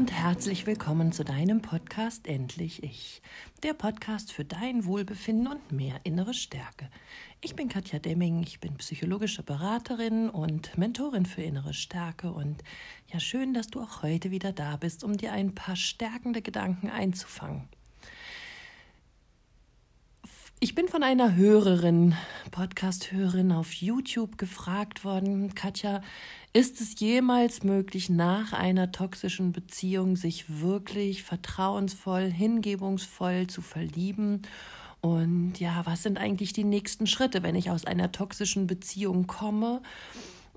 und herzlich willkommen zu deinem Podcast Endlich Ich. Der Podcast für dein Wohlbefinden und mehr innere Stärke. Ich bin Katja Demming, ich bin psychologische Beraterin und Mentorin für innere Stärke und ja, schön, dass du auch heute wieder da bist, um dir ein paar stärkende Gedanken einzufangen. Ich bin von einer Hörerin, Podcast-Hörerin auf YouTube gefragt worden, Katja, ist es jemals möglich, nach einer toxischen Beziehung sich wirklich vertrauensvoll, hingebungsvoll zu verlieben? Und ja, was sind eigentlich die nächsten Schritte, wenn ich aus einer toxischen Beziehung komme?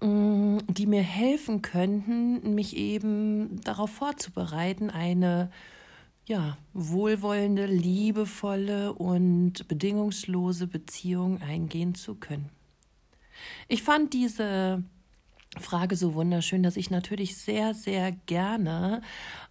Mm, die mir helfen könnten, mich eben darauf vorzubereiten, eine ja, wohlwollende, liebevolle und bedingungslose Beziehung eingehen zu können. Ich fand diese Frage so wunderschön, dass ich natürlich sehr, sehr gerne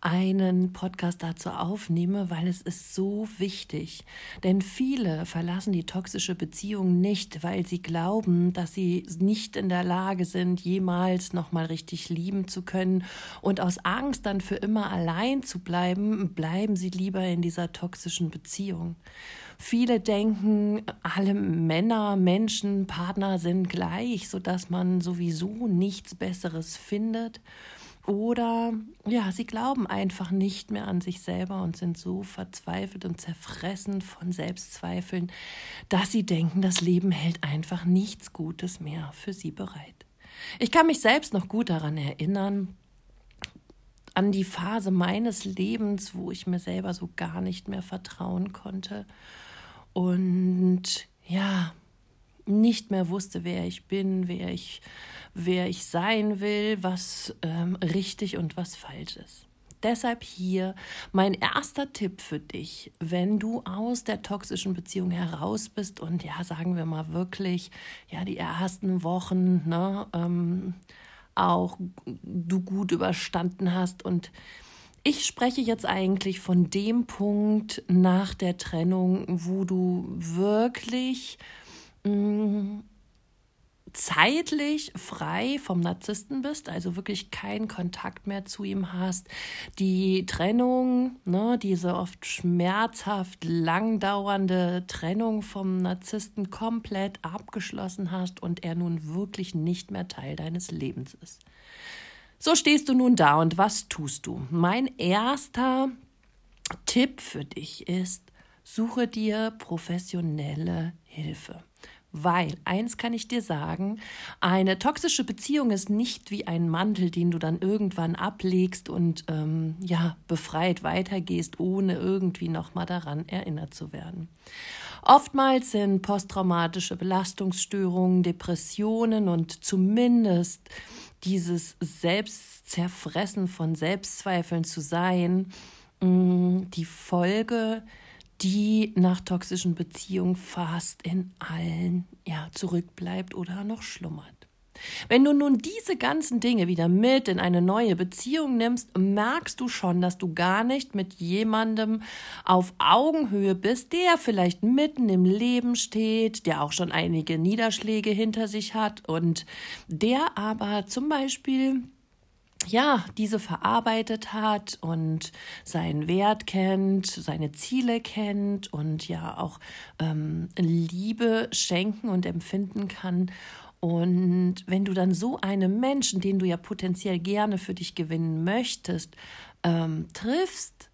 einen Podcast dazu aufnehme, weil es ist so wichtig. Denn viele verlassen die toxische Beziehung nicht, weil sie glauben, dass sie nicht in der Lage sind, jemals nochmal richtig lieben zu können. Und aus Angst dann für immer allein zu bleiben, bleiben sie lieber in dieser toxischen Beziehung. Viele denken, alle Männer, Menschen, Partner sind gleich, sodass man sowieso nichts Besseres findet. Oder ja, sie glauben einfach nicht mehr an sich selber und sind so verzweifelt und zerfressen von Selbstzweifeln, dass sie denken, das Leben hält einfach nichts Gutes mehr für sie bereit. Ich kann mich selbst noch gut daran erinnern, an die Phase meines Lebens, wo ich mir selber so gar nicht mehr vertrauen konnte und ja, nicht mehr wusste, wer ich bin, wer ich, wer ich sein will, was ähm, richtig und was falsch ist. Deshalb hier mein erster Tipp für dich, wenn du aus der toxischen Beziehung heraus bist und ja, sagen wir mal wirklich, ja, die ersten Wochen, ne, ähm, auch du gut überstanden hast und ich spreche jetzt eigentlich von dem Punkt nach der Trennung, wo du wirklich mh, mm, zeitlich frei vom Narzissten bist, also wirklich keinen Kontakt mehr zu ihm hast, die Trennung, ne, diese oft schmerzhaft langdauernde Trennung vom Narzissten komplett abgeschlossen hast und er nun wirklich nicht mehr Teil deines Lebens ist. So stehst du nun da und was tust du? Mein erster Tipp für dich ist, suche dir professionelle Hilfe. Weil, eins kann ich dir sagen, eine toxische Beziehung ist nicht wie ein Mantel, den du dann irgendwann ablegst und ähm, ja, befreit weitergehst, ohne irgendwie nochmal daran erinnert zu werden. Oftmals sind posttraumatische Belastungsstörungen, Depressionen und zumindest dieses Selbstzerfressen von Selbstzweifeln zu sein, mm, die Folge, die nach toxischen Beziehungen fast in allen ja, zurückbleibt oder noch schlummert. Wenn du nun diese ganzen Dinge wieder mit in eine neue Beziehung nimmst, merkst du schon, dass du gar nicht mit jemandem auf Augenhöhe bist, der vielleicht mitten im Leben steht, der auch schon einige Niederschläge hinter sich hat und der aber zum Beispiel ja, diese verarbeitet hat und seinen Wert kennt, seine Ziele kennt und ja auch ähm, Liebe schenken und empfinden kann und wenn du dann so einen Menschen, den du ja potenziell gerne für dich gewinnen möchtest, ähm, triffst,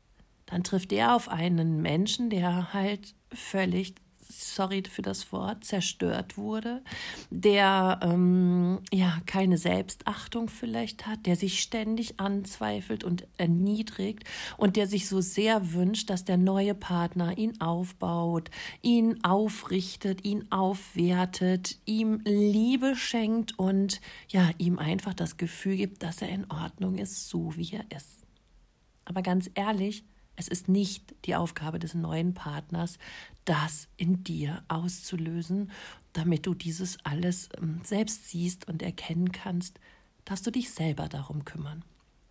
dann trifft er auf einen Menschen, der halt völlig sorry für das Wort, zerstört wurde, der ähm, ja keine Selbstachtung vielleicht hat, der sich ständig anzweifelt und erniedrigt und der sich so sehr wünscht, dass der neue Partner ihn aufbaut, ihn aufrichtet, ihn aufwertet, ihm Liebe schenkt und ja, ihm einfach das Gefühl gibt, dass er in Ordnung ist, so wie er ist. Aber ganz ehrlich, es ist nicht die Aufgabe des neuen Partners, das in dir auszulösen, damit du dieses alles ähm, selbst siehst und erkennen kannst, dass du dich selber darum kümmern.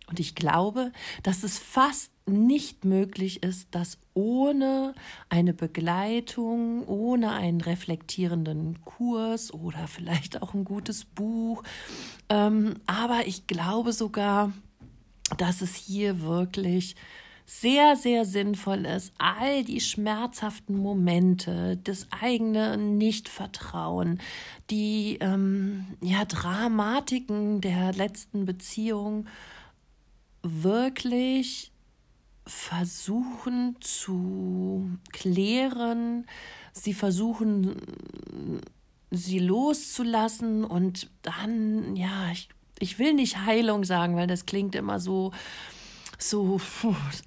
Und ich glaube, dass es fast nicht möglich ist, das ohne eine Begleitung, ohne einen reflektierenden Kurs oder vielleicht auch ein gutes Buch, ähm, aber ich glaube sogar, dass es hier wirklich sehr, sehr sinnvoll ist, all die schmerzhaften Momente, das eigene Nichtvertrauen, die ähm, ja, Dramatiken der letzten Beziehung wirklich versuchen zu klären, sie versuchen sie loszulassen und dann, ja, ich, ich will nicht Heilung sagen, weil das klingt immer so, so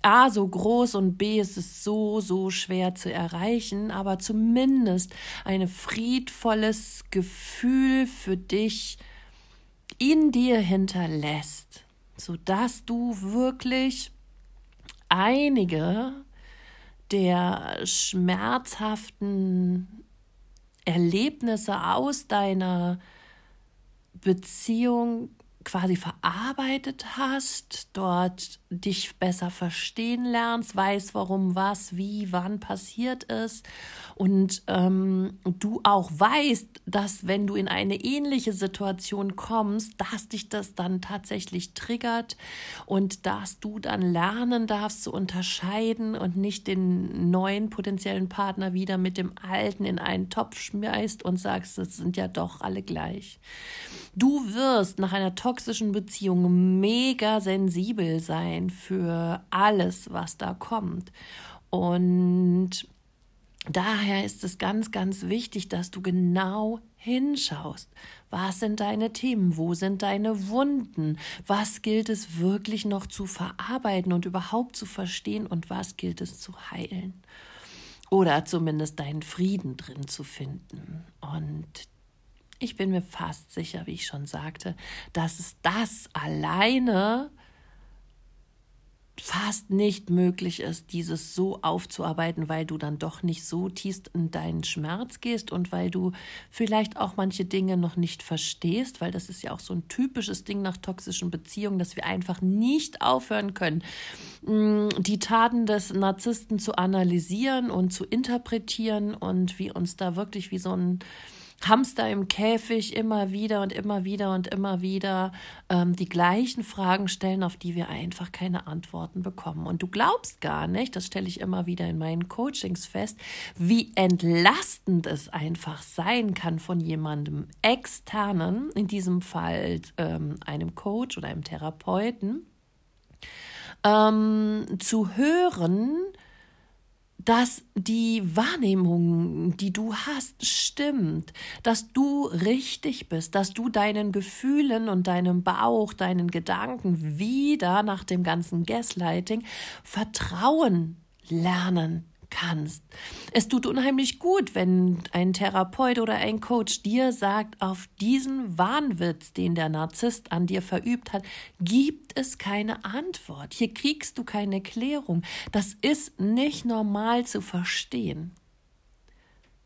A so groß und B ist es so, so schwer zu erreichen, aber zumindest ein friedvolles Gefühl für dich in dir hinterlässt, sodass du wirklich einige der schmerzhaften Erlebnisse aus deiner Beziehung quasi verarbeitet hast, dort dich besser verstehen lernst, weißt, warum was, wie, wann passiert ist und ähm, du auch weißt, dass wenn du in eine ähnliche Situation kommst, dass dich das dann tatsächlich triggert und dass du dann lernen darfst zu unterscheiden und nicht den neuen potenziellen Partner wieder mit dem alten in einen Topf schmeißt und sagst, das sind ja doch alle gleich. Du wirst nach einer toxischen Beziehung mega sensibel sein für alles, was da kommt. Und daher ist es ganz, ganz wichtig, dass du genau hinschaust. Was sind deine Themen? Wo sind deine Wunden? Was gilt es wirklich noch zu verarbeiten und überhaupt zu verstehen und was gilt es zu heilen? Oder zumindest deinen Frieden drin zu finden. Und ich bin mir fast sicher, wie ich schon sagte, dass es das alleine fast nicht möglich ist, dieses so aufzuarbeiten, weil du dann doch nicht so tief in deinen Schmerz gehst und weil du vielleicht auch manche Dinge noch nicht verstehst, weil das ist ja auch so ein typisches Ding nach toxischen Beziehungen, dass wir einfach nicht aufhören können, mm, die Taten des Narzissten zu analysieren und zu interpretieren und wie uns da wirklich wie so ein Hamster im Käfig immer wieder und immer wieder und immer wieder ähm, die gleichen Fragen stellen, auf die wir einfach keine Antworten bekommen. Und du glaubst gar nicht, das stelle ich immer wieder in meinen Coachings fest, wie entlastend es einfach sein kann von jemandem externen, in diesem Fall ähm, einem Coach oder einem Therapeuten, ähm, zu hören, dass die Wahrnehmung, die du hast, stimmt, dass du richtig bist, dass du deinen Gefühlen und deinem Bauch, deinen Gedanken wieder nach dem ganzen Gaslighting Vertrauen lernen kannst. Es tut unheimlich gut, wenn ein Therapeut oder ein Coach dir sagt, auf diesen Wahnwitz, den der Narzisst an dir verübt hat, gibt es keine Antwort. Hier kriegst du keine Klärung. Das ist nicht normal zu verstehen.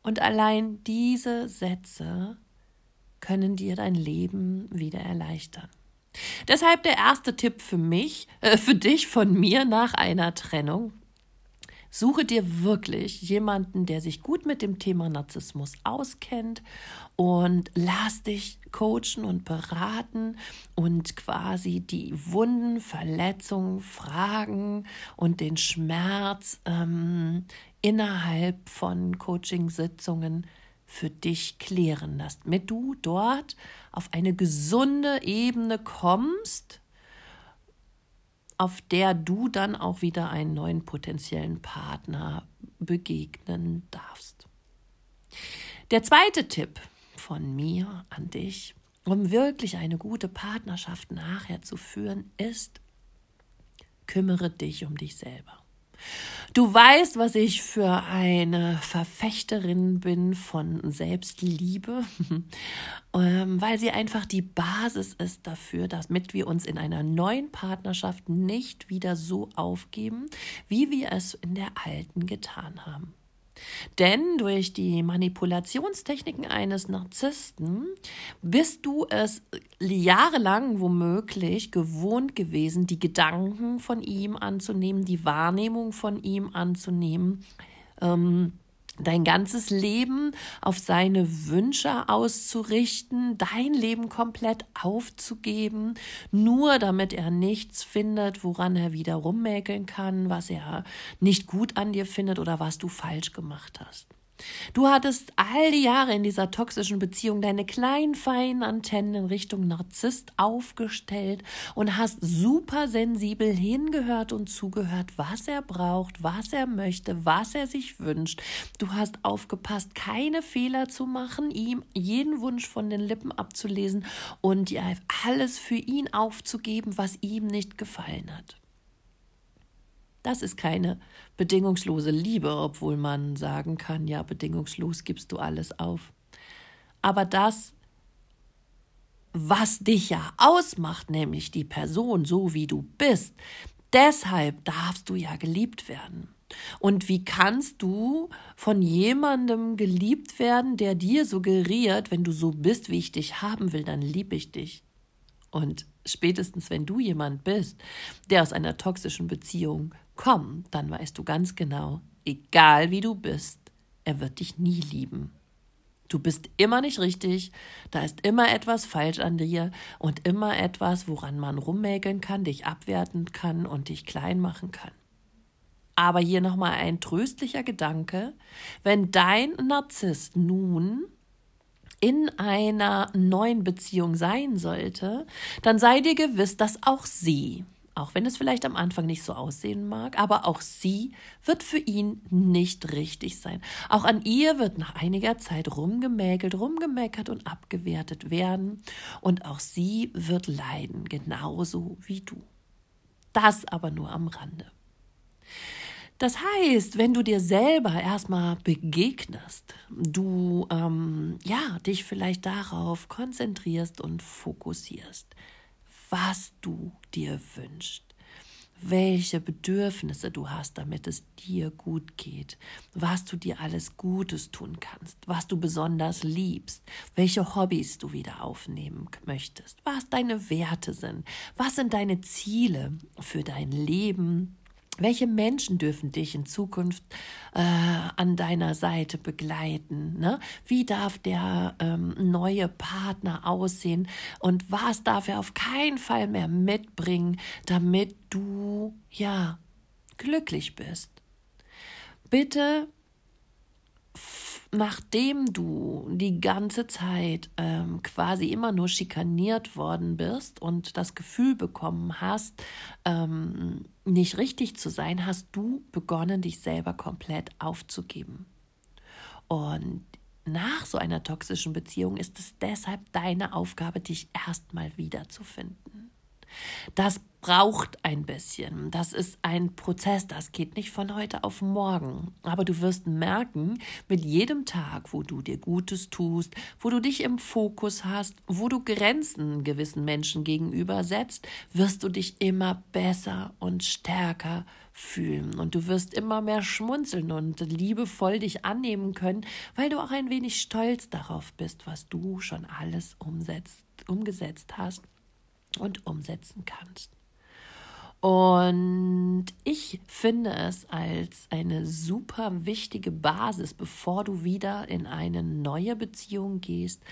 Und allein diese Sätze können dir dein Leben wieder erleichtern. Deshalb der erste Tipp für mich, äh, für dich von mir nach einer Trennung. Suche dir wirklich jemanden, der sich gut mit dem Thema Narzissmus auskennt und lass dich coachen und beraten und quasi die Wunden, Verletzungen, Fragen und den Schmerz ähm, innerhalb von Coachingsitzungen für dich klären lässt, damit du dort auf eine gesunde Ebene kommst auf der du dann auch wieder einen neuen potenziellen Partner begegnen darfst. Der zweite Tipp von mir an dich, um wirklich eine gute Partnerschaft nachher zu führen, ist, kümmere dich um dich selber. Du weißt, was ich für eine Verfechterin bin von Selbstliebe, ähm, weil sie einfach die Basis ist dafür, damit wir uns in einer neuen Partnerschaft nicht wieder so aufgeben, wie wir es in der alten getan haben. Denn durch die Manipulationstechniken eines Narzissten bist du es jahrelang womöglich gewohnt gewesen, die Gedanken von ihm anzunehmen, die Wahrnehmung von ihm anzunehmen. Ähm, dein ganzes Leben auf seine Wünsche auszurichten, dein Leben komplett aufzugeben, nur damit er nichts findet, woran er wieder rummäkeln kann, was er nicht gut an dir findet oder was du falsch gemacht hast. Du hattest all die Jahre in dieser toxischen Beziehung deine kleinen feinen Antennen in Richtung Narzisst aufgestellt und hast super sensibel hingehört und zugehört, was er braucht, was er möchte, was er sich wünscht. Du hast aufgepasst, keine Fehler zu machen, ihm jeden Wunsch von den Lippen abzulesen und alles für ihn aufzugeben, was ihm nicht gefallen hat. Das ist keine bedingungslose Liebe, obwohl man sagen kann, ja, bedingungslos gibst du alles auf. Aber das, was dich ja ausmacht, nämlich die Person, so wie du bist, deshalb darfst du ja geliebt werden. Und wie kannst du von jemandem geliebt werden, der dir suggeriert, wenn du so bist, wie ich dich haben will, dann liebe ich dich. Und spätestens, wenn du jemand bist, der aus einer toxischen Beziehung Komm, dann weißt du ganz genau, egal wie du bist, er wird dich nie lieben. Du bist immer nicht richtig, da ist immer etwas falsch an dir und immer etwas, woran man rummäkeln kann, dich abwerten kann und dich klein machen kann. Aber hier nochmal ein tröstlicher Gedanke. Wenn dein Narzisst nun in einer neuen Beziehung sein sollte, dann sei dir gewiss, dass auch sie auch wenn es vielleicht am Anfang nicht so aussehen mag, aber auch sie wird für ihn nicht richtig sein. Auch an ihr wird nach einiger Zeit rumgemäkelt, rumgemeckert und abgewertet werden. Und auch sie wird leiden, genauso wie du. Das aber nur am Rande. Das heißt, wenn du dir selber erstmal begegnest, du ähm, ja dich vielleicht darauf konzentrierst und fokussierst, was du dir wünschst, welche Bedürfnisse du hast, damit es dir gut geht, was du dir alles Gutes tun kannst, was du besonders liebst, welche Hobbys du wieder aufnehmen möchtest, was deine Werte sind, was sind deine Ziele für dein Leben, welche Menschen dürfen dich in Zukunft äh, an deiner Seite begleiten? Ne? Wie darf der ähm, neue Partner aussehen? Und was darf er auf keinen Fall mehr mitbringen, damit du ja glücklich bist? Bitte nachdem du die ganze Zeit ähm, quasi immer nur schikaniert worden bist und das Gefühl bekommen hast, ähm, nicht richtig zu sein, hast du begonnen, dich selber komplett aufzugeben. Und nach so einer toxischen Beziehung ist es deshalb deine Aufgabe, dich erstmal wiederzufinden. Das braucht ein bisschen. Das ist ein Prozess, das geht nicht von heute auf morgen. Aber du wirst merken, mit jedem Tag, wo du dir Gutes tust, wo du dich im Fokus hast, wo du Grenzen gewissen Menschen gegenüber setzt, wirst du dich immer besser und stärker fühlen. Und du wirst immer mehr schmunzeln und liebevoll dich annehmen können, weil du auch ein wenig stolz darauf bist, was du schon alles umsetzt, umgesetzt hast und umsetzen kannst. Und ich finde es als eine super wichtige Basis, bevor du wieder in eine neue Beziehung gehst,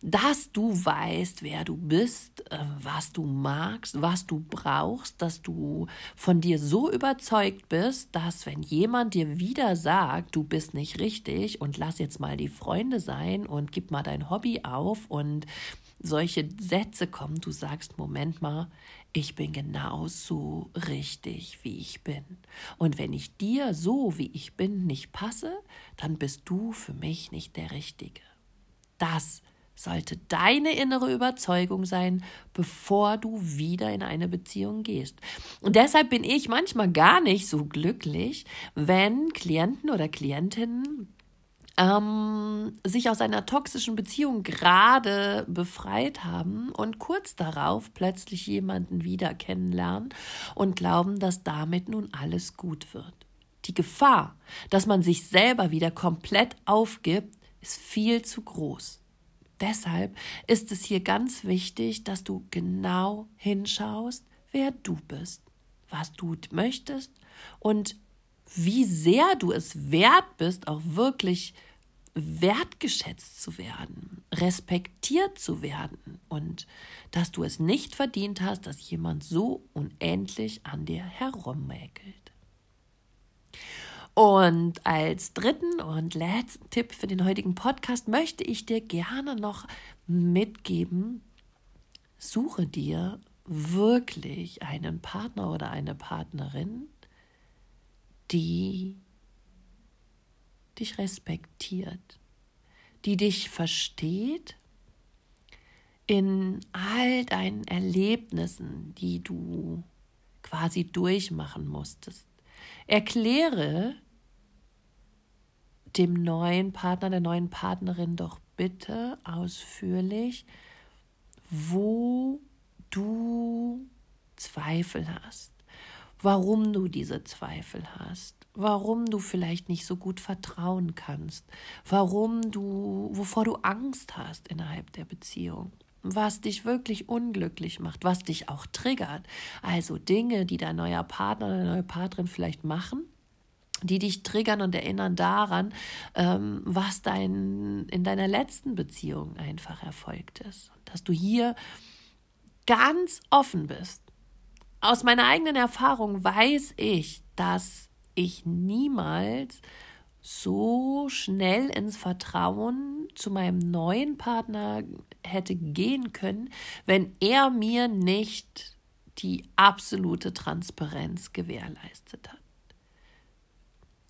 dass du weißt, wer du bist, äh, was du magst, was du brauchst, dass du von dir so überzeugt bist, dass wenn jemand dir wieder sagt, du bist nicht richtig und lass jetzt mal die Freunde sein und gib mal dein Hobby auf und solche Sätze kommen, du sagst, Moment mal, ich bin genauso richtig, wie ich bin. Und wenn ich dir so, wie ich bin, nicht passe, dann bist du für mich nicht der Richtige. Das sollte deine innere Überzeugung sein, bevor du wieder in eine Beziehung gehst. Und deshalb bin ich manchmal gar nicht so glücklich, wenn Klienten oder Klientinnen ähm, sich aus einer toxischen Beziehung gerade befreit haben und kurz darauf plötzlich jemanden wieder kennenlernen und glauben, dass damit nun alles gut wird. Die Gefahr, dass man sich selber wieder komplett aufgibt, ist viel zu groß. Deshalb ist es hier ganz wichtig, dass du genau hinschaust, wer du bist, was du möchtest und wie sehr du es wert bist, auch wirklich wertgeschätzt zu werden, respektiert zu werden und dass du es nicht verdient hast, dass jemand so unendlich an dir herummäkelt. Und als dritten und letzten Tipp für den heutigen Podcast möchte ich dir gerne noch mitgeben, suche dir wirklich einen Partner oder eine Partnerin, die dich respektiert, die dich versteht in all deinen Erlebnissen, die du quasi durchmachen musstest. Erkläre dem neuen Partner, der neuen Partnerin doch bitte ausführlich, wo du Zweifel hast, warum du diese Zweifel hast, warum du vielleicht nicht so gut vertrauen kannst, warum du, wovor du Angst hast innerhalb der Beziehung was dich wirklich unglücklich macht, was dich auch triggert. Also Dinge, die dein neuer Partner oder neue Partnerin vielleicht machen, die dich triggern und erinnern daran, ähm, was dein, in deiner letzten Beziehung einfach erfolgt ist. Dass du hier ganz offen bist. Aus meiner eigenen Erfahrung weiß ich, dass ich niemals so schnell ins Vertrauen zu meinem neuen Partner hätte gehen können, wenn er mir nicht die absolute Transparenz gewährleistet hat.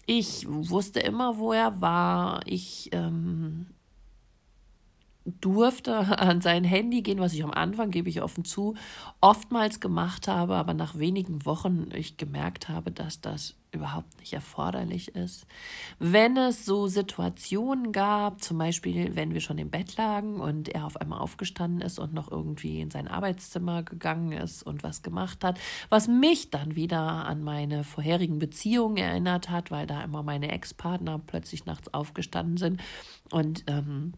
Ich wusste immer, wo er war. Ich ähm, durfte an sein Handy gehen, was ich am Anfang, gebe ich offen zu, oftmals gemacht habe, aber nach wenigen Wochen ich gemerkt habe, dass das überhaupt nicht erforderlich ist. Wenn es so Situationen gab, zum Beispiel, wenn wir schon im Bett lagen und er auf einmal aufgestanden ist und noch irgendwie in sein Arbeitszimmer gegangen ist und was gemacht hat, was mich dann wieder an meine vorherigen Beziehungen erinnert hat, weil da immer meine Ex-Partner plötzlich nachts aufgestanden sind und ähm,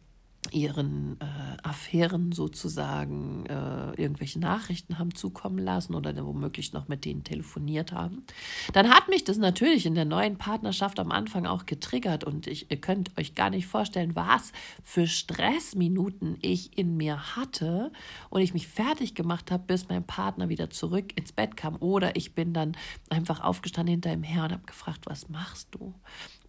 ihren äh, Affären sozusagen äh, irgendwelche Nachrichten haben zukommen lassen oder womöglich noch mit denen telefoniert haben, dann hat mich das natürlich in der neuen Partnerschaft am Anfang auch getriggert und ich, ihr könnt euch gar nicht vorstellen, was für Stressminuten ich in mir hatte und ich mich fertig gemacht habe, bis mein Partner wieder zurück ins Bett kam oder ich bin dann einfach aufgestanden hinter ihm her und habe gefragt, was machst du?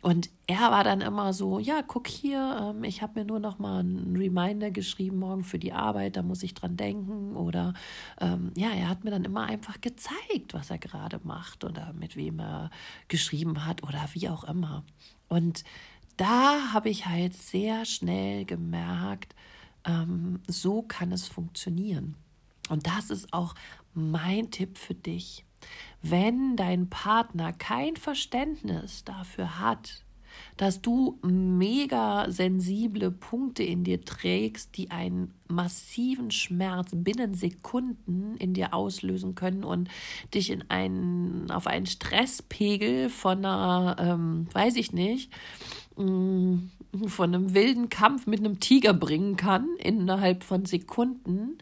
Und er war dann immer so, ja, guck hier, ähm, ich habe mir nur noch mal einen Reminder geschrieben morgen für die Arbeit, da muss ich dran denken. Oder ähm, ja, er hat mir dann immer einfach gezeigt, was er gerade macht oder mit wem er geschrieben hat oder wie auch immer. Und da habe ich halt sehr schnell gemerkt, ähm, so kann es funktionieren. Und das ist auch mein Tipp für dich. Wenn dein Partner kein Verständnis dafür hat, dass du mega sensible Punkte in dir trägst, die einen massiven Schmerz binnen Sekunden in dir auslösen können und dich in einen, auf einen Stresspegel von einer, ähm, weiß ich nicht, mm, von einem wilden Kampf mit einem Tiger bringen kann innerhalb von Sekunden,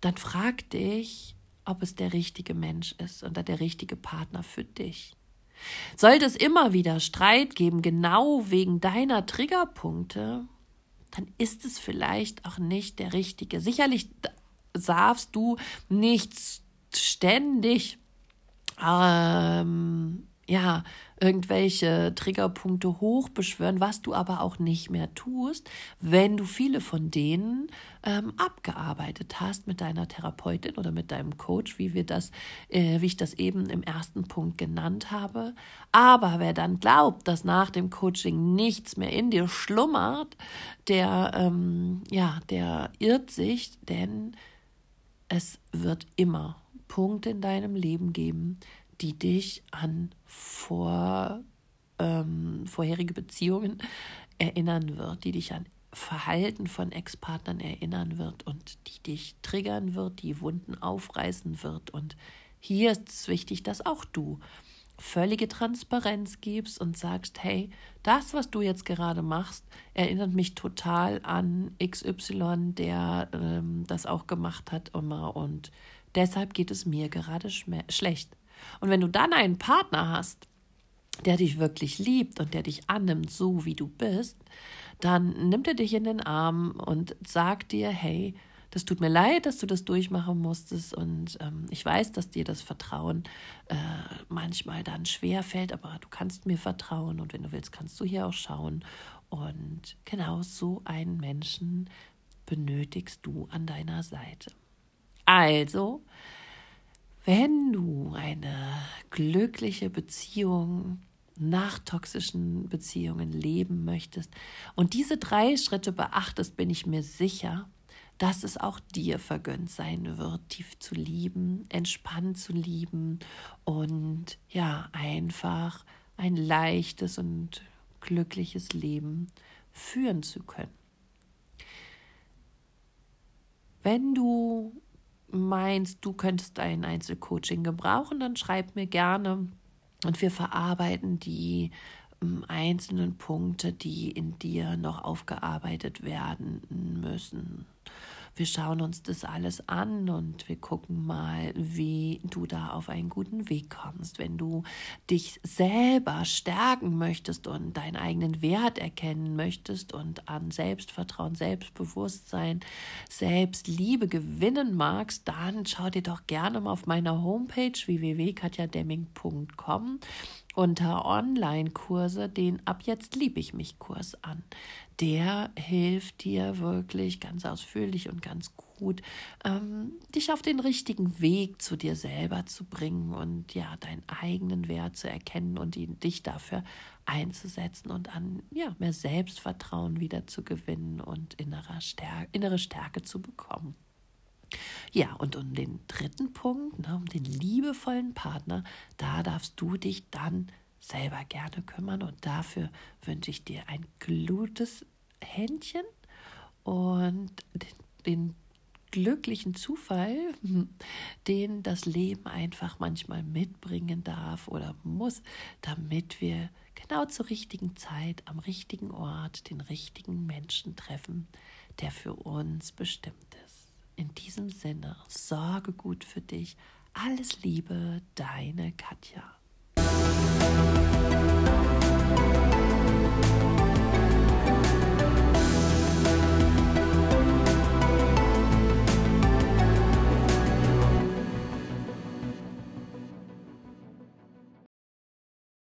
dann frag dich, ob es der richtige Mensch ist oder der richtige Partner für dich. Sollte es immer wieder Streit geben, genau wegen deiner Triggerpunkte, dann ist es vielleicht auch nicht der richtige. Sicherlich darfst du nicht ständig ähm, ja, irgendwelche Triggerpunkte hochbeschwören, was du aber auch nicht mehr tust, wenn du viele von denen ähm, abgearbeitet hast mit deiner Therapeutin oder mit deinem Coach, wie wir das, äh, wie ich das eben im ersten Punkt genannt habe. Aber wer dann glaubt, dass nach dem Coaching nichts mehr in dir schlummert, der, ähm, ja, der irrt sich, denn es wird immer Punkte in deinem Leben geben, die dich an vor, ähm, vorherige Beziehungen erinnern wird, die dich an Verhalten von Ex-Partnern erinnern wird und die dich triggern wird, die Wunden aufreißen wird. Und hier ist es wichtig, dass auch du völlige Transparenz gibst und sagst, hey, das, was du jetzt gerade machst, erinnert mich total an XY, der ähm, das auch gemacht hat immer und deshalb geht es mir gerade schlecht. Und wenn du dann einen Partner hast, der dich wirklich liebt und der dich annimmt, so wie du bist, dann nimmt er dich in den Arm und sagt dir, hey, das tut mir leid, dass du das durchmachen musstest und ähm, ich weiß, dass dir das Vertrauen äh, manchmal dann schwer fällt, aber du kannst mir vertrauen und wenn du willst, kannst du hier auch schauen. Und genau so einen Menschen benötigst du an deiner Seite. Also, wenn du eine glückliche Beziehung nach toxischen Beziehungen leben möchtest und diese drei Schritte beachtest, bin ich mir sicher, dass es auch dir vergönnt sein wird, tief zu lieben, entspannt zu lieben und ja, einfach ein leichtes und glückliches Leben führen zu können. Wenn du meinst, du könntest ein Einzelcoaching gebrauchen, dann schreib mir gerne. Und wir verarbeiten die ähm, einzelnen Punkte, die in dir noch aufgearbeitet werden müssen wir schauen uns das alles an und wir gucken mal, wie du da auf einen guten Weg kommst. Wenn du dich selber stärken möchtest und deinen eigenen Wert erkennen möchtest und an Selbstvertrauen, Selbstbewusstsein, Selbstliebe gewinnen magst, dann schau dir doch gerne mal auf meiner Homepage www.katjademming.com unter Online-Kurse den Ab jetzt liebe ich mich Kurs an. Der hilft dir wirklich ganz ausführlich und ganz gut, ähm, dich auf den richtigen Weg zu dir selber zu bringen und ja, deinen eigenen Wert zu erkennen und ihn, dich dafür einzusetzen und an ja, mehr Selbstvertrauen wieder zu gewinnen und innere Stärke, innere Stärke zu bekommen. Ja, und um den dritten Punkt, ne, um den liebevollen Partner, da darfst du dich dann selber gerne kümmern und dafür wünsche ich dir ein gutes Händchen und den, den glücklichen Zufall, den das Leben einfach manchmal mitbringen darf oder muss, damit wir genau zur richtigen Zeit am richtigen Ort den richtigen Menschen treffen, der für uns bestimmt ist. In diesem Sinne, sorge gut für dich. Alles Liebe, deine Katja.